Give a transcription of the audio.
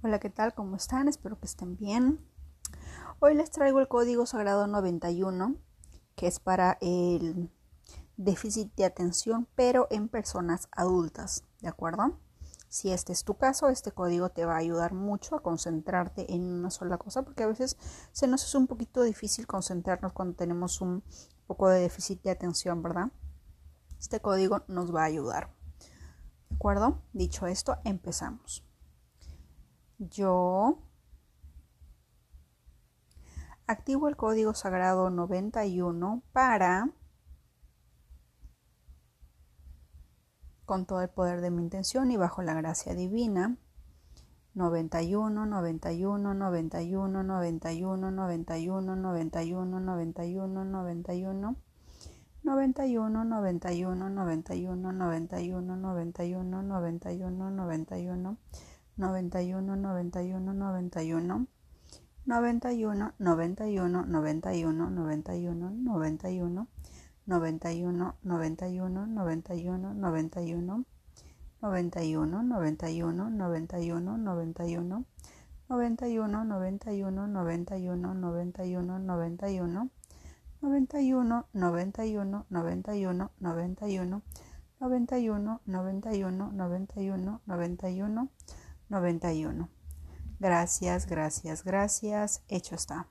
Hola, ¿qué tal? ¿Cómo están? Espero que estén bien. Hoy les traigo el código sagrado 91, que es para el déficit de atención, pero en personas adultas, ¿de acuerdo? Si este es tu caso, este código te va a ayudar mucho a concentrarte en una sola cosa, porque a veces se nos es un poquito difícil concentrarnos cuando tenemos un poco de déficit de atención, ¿verdad? Este código nos va a ayudar. ¿De acuerdo? Dicho esto, empezamos yo activo el código sagrado 91 para, con todo el poder de mi intención y bajo la gracia divina, 91, 91, 91, 91, 91, 91, 91, 91, 91, 91, 91, 91, 91, 91, 91, 91, 91, 91, 91, 91, 91, 91, 91, 91, 91, 91, 91, 91, 91, 91, 91, 91, 91, 91, 91, 91, 91, 91, 91, 91, 91, 91, 91, 91, 91, 91, 91, 91. Gracias, gracias, gracias. Hecho está.